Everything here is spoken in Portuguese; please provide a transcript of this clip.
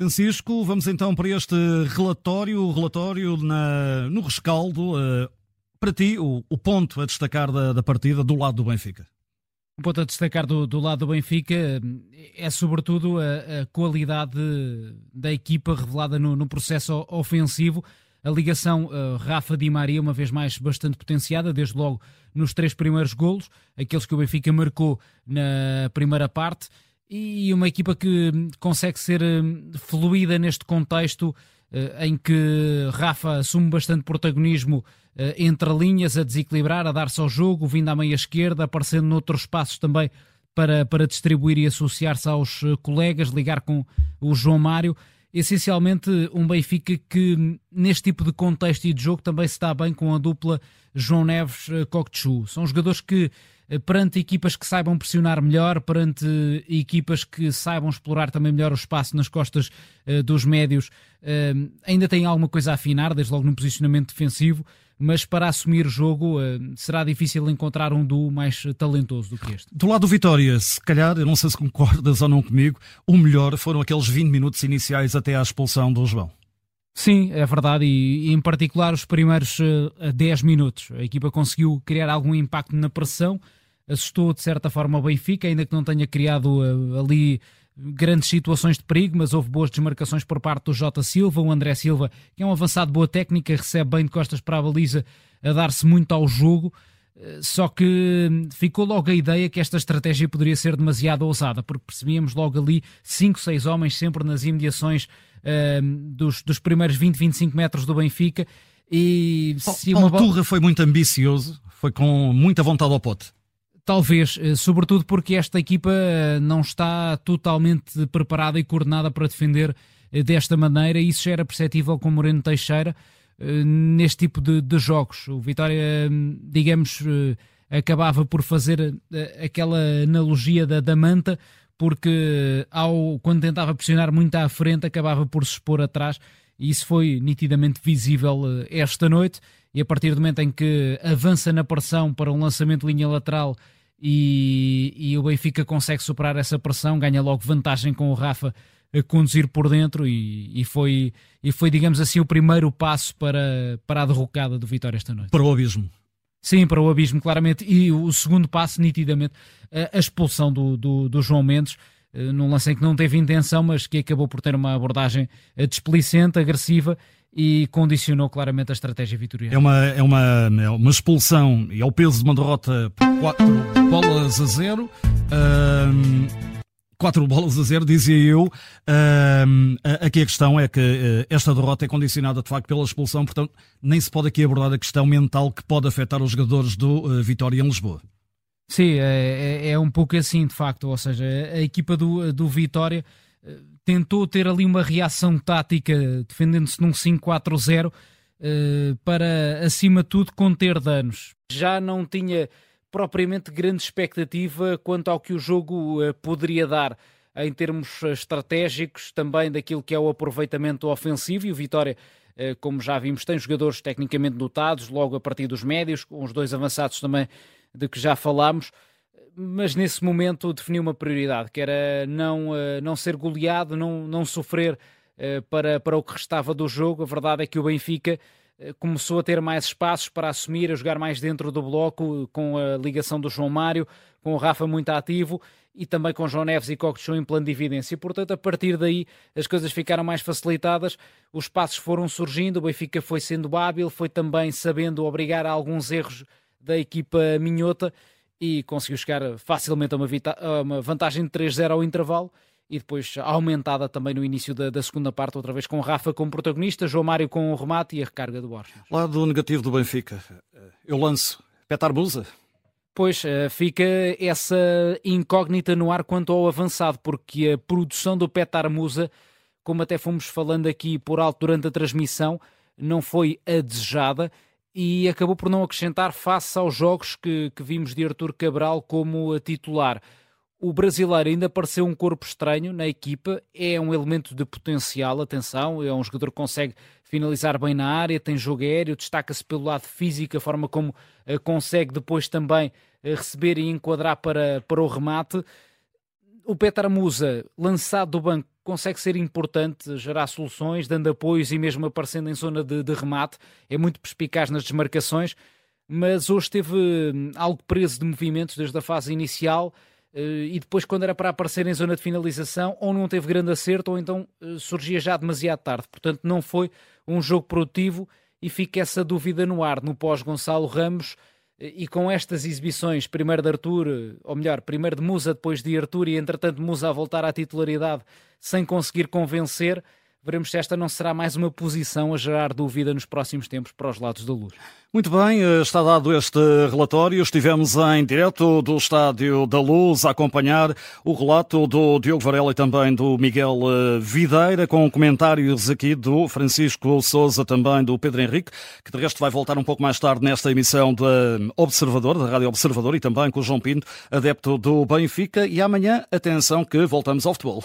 Francisco, vamos então para este relatório, relatório na, no rescaldo. Uh, para ti, o, o, ponto a destacar da, da, partida do lado do Benfica? O ponto a destacar do, do lado do Benfica é sobretudo a, a qualidade da equipa revelada no, no processo ofensivo. A ligação uh, Rafa Di Maria, uma vez mais, bastante potenciada, desde logo nos três primeiros golos, aqueles que o Benfica marcou na primeira parte e uma equipa que consegue ser hum, fluida neste contexto eh, em que Rafa assume bastante protagonismo eh, entre linhas, a desequilibrar, a dar-se ao jogo, vindo à meia esquerda, aparecendo noutros espaços também para, para distribuir e associar-se aos eh, colegas, ligar com o João Mário. Essencialmente, um Benfica que, hum, neste tipo de contexto e de jogo, também se dá bem com a dupla João Neves-Coctechu. São jogadores que perante equipas que saibam pressionar melhor, perante equipas que saibam explorar também melhor o espaço nas costas uh, dos médios, uh, ainda tem alguma coisa a afinar, desde logo no posicionamento defensivo, mas para assumir o jogo será difícil encontrar um duo mais talentoso do que este. Do lado do Vitória, se calhar, eu não sei se concordas ou não comigo, o melhor foram aqueles 20 minutos iniciais até à expulsão do João. Sim, é verdade, e, em particular os primeiros uh, 10 minutos. A equipa conseguiu criar algum impacto na pressão, assustou de certa forma o Benfica, ainda que não tenha criado uh, ali grandes situações de perigo, mas houve boas desmarcações por parte do Jota Silva, o André Silva, que é um avançado de boa técnica, recebe bem de costas para a baliza, a dar-se muito ao jogo. Uh, só que hum, ficou logo a ideia que esta estratégia poderia ser demasiado ousada, porque percebíamos logo ali 5, 6 homens sempre nas imediações uh, dos, dos primeiros 20, 25 metros do Benfica. E se Paulo uma... Turra foi muito ambicioso, foi com muita vontade ao pote. Talvez, eh, sobretudo porque esta equipa eh, não está totalmente preparada e coordenada para defender eh, desta maneira, e isso já era perceptível com Moreno Teixeira neste tipo de, de jogos. O Vitória, digamos, acabava por fazer aquela analogia da, da manta, porque ao, quando tentava pressionar muito à frente, acabava por se expor atrás, e isso foi nitidamente visível esta noite. E a partir do momento em que avança na pressão para um lançamento de linha lateral e, e o Benfica consegue superar essa pressão, ganha logo vantagem com o Rafa a conduzir por dentro e, e, foi, e foi, digamos assim, o primeiro passo para, para a derrocada do Vitória esta noite. Para o abismo. Sim, para o abismo, claramente. E o segundo passo, nitidamente, a, expulsão do, do, do, João Mendes, eh, num lance em que não teve intenção, mas que acabou por ter uma abordagem eh, displicente, agressiva e condicionou claramente a estratégia vitoriana. É uma, é uma, é uma expulsão e é o peso de uma derrota por 4 bolas a 0. Um, 4 bolas a 0, dizia eu. Um, aqui a questão é que uh, esta derrota é condicionada de facto pela expulsão, portanto, nem se pode aqui abordar a questão mental que pode afetar os jogadores do uh, Vitória em Lisboa. Sim, é, é, é, um pouco assim de facto, ou seja, a equipa do, do Vitória tentou ter ali uma reação tática, defendendo-se num 5-4-0, eh, para, acima de tudo, conter danos. Já não tinha propriamente grande expectativa quanto ao que o jogo eh, poderia dar em termos estratégicos, também daquilo que é o aproveitamento ofensivo e o Vitória, eh, como já vimos, tem jogadores tecnicamente dotados, logo a partir dos médios, com os dois avançados também de que já falámos mas nesse momento definiu uma prioridade, que era não, uh, não ser goleado, não, não sofrer uh, para, para o que restava do jogo. A verdade é que o Benfica uh, começou a ter mais espaços para assumir, a jogar mais dentro do bloco, com a ligação do João Mário, com o Rafa muito ativo e também com João Neves e Coquechou em plano de evidência. Portanto, a partir daí as coisas ficaram mais facilitadas, os passos foram surgindo, o Benfica foi sendo hábil, foi também sabendo obrigar a alguns erros da equipa minhota e conseguiu chegar facilmente a uma, a uma vantagem de 3-0 ao intervalo e depois aumentada também no início da, da, segunda parte, outra vez com Rafa como protagonista, João Mário com o remate e a recarga do Borges. Lado negativo do Benfica, eu lanço Petar Busa. Pois, eh, fica essa incógnita no ar quanto ao avançado, porque a produção do Petar Musa, como até fomos falando aqui por alto durante a transmissão, não foi a desejada e acabou por não acrescentar face aos jogos que, que vimos de Artur Cabral como titular. O brasileiro ainda pareceu um corpo estranho na equipa, é um elemento de potencial, atenção, é um jogador que consegue finalizar bem na área, tem jogo aéreo, destaca-se pelo lado físico, a forma como uh, consegue depois também uh, receber e enquadrar para, para o remate o Petra Musa, lançado do banco, consegue ser importante, gerar soluções, dando apoios e mesmo aparecendo em zona de, de remate. É muito perspicaz nas desmarcações, mas hoje teve hum, algo preso de movimentos desde a fase inicial eh, e depois, quando era para aparecer em zona de finalização, ou não teve grande acerto, ou então eh, surgia já demasiado tarde. Portanto, não foi um jogo produtivo e fica essa dúvida no ar no pós-Gonçalo Ramos. E com estas exibições, primeiro de Arthur, ou melhor, primeiro de Musa, depois de Arthur, e entretanto Musa a voltar à titularidade sem conseguir convencer, Veremos se esta não será mais uma posição a gerar dúvida nos próximos tempos para os lados da luz. Muito bem, eh, está dado este relatório. Estivemos em direto do Estádio da Luz a acompanhar o relato do Diogo Varela e também do Miguel eh, Videira, com comentários aqui do Francisco Souza, também do Pedro Henrique, que de resto vai voltar um pouco mais tarde nesta emissão da Observador, da Rádio Observador, e também com o João Pinto, adepto do Benfica. E amanhã, atenção que voltamos ao futebol.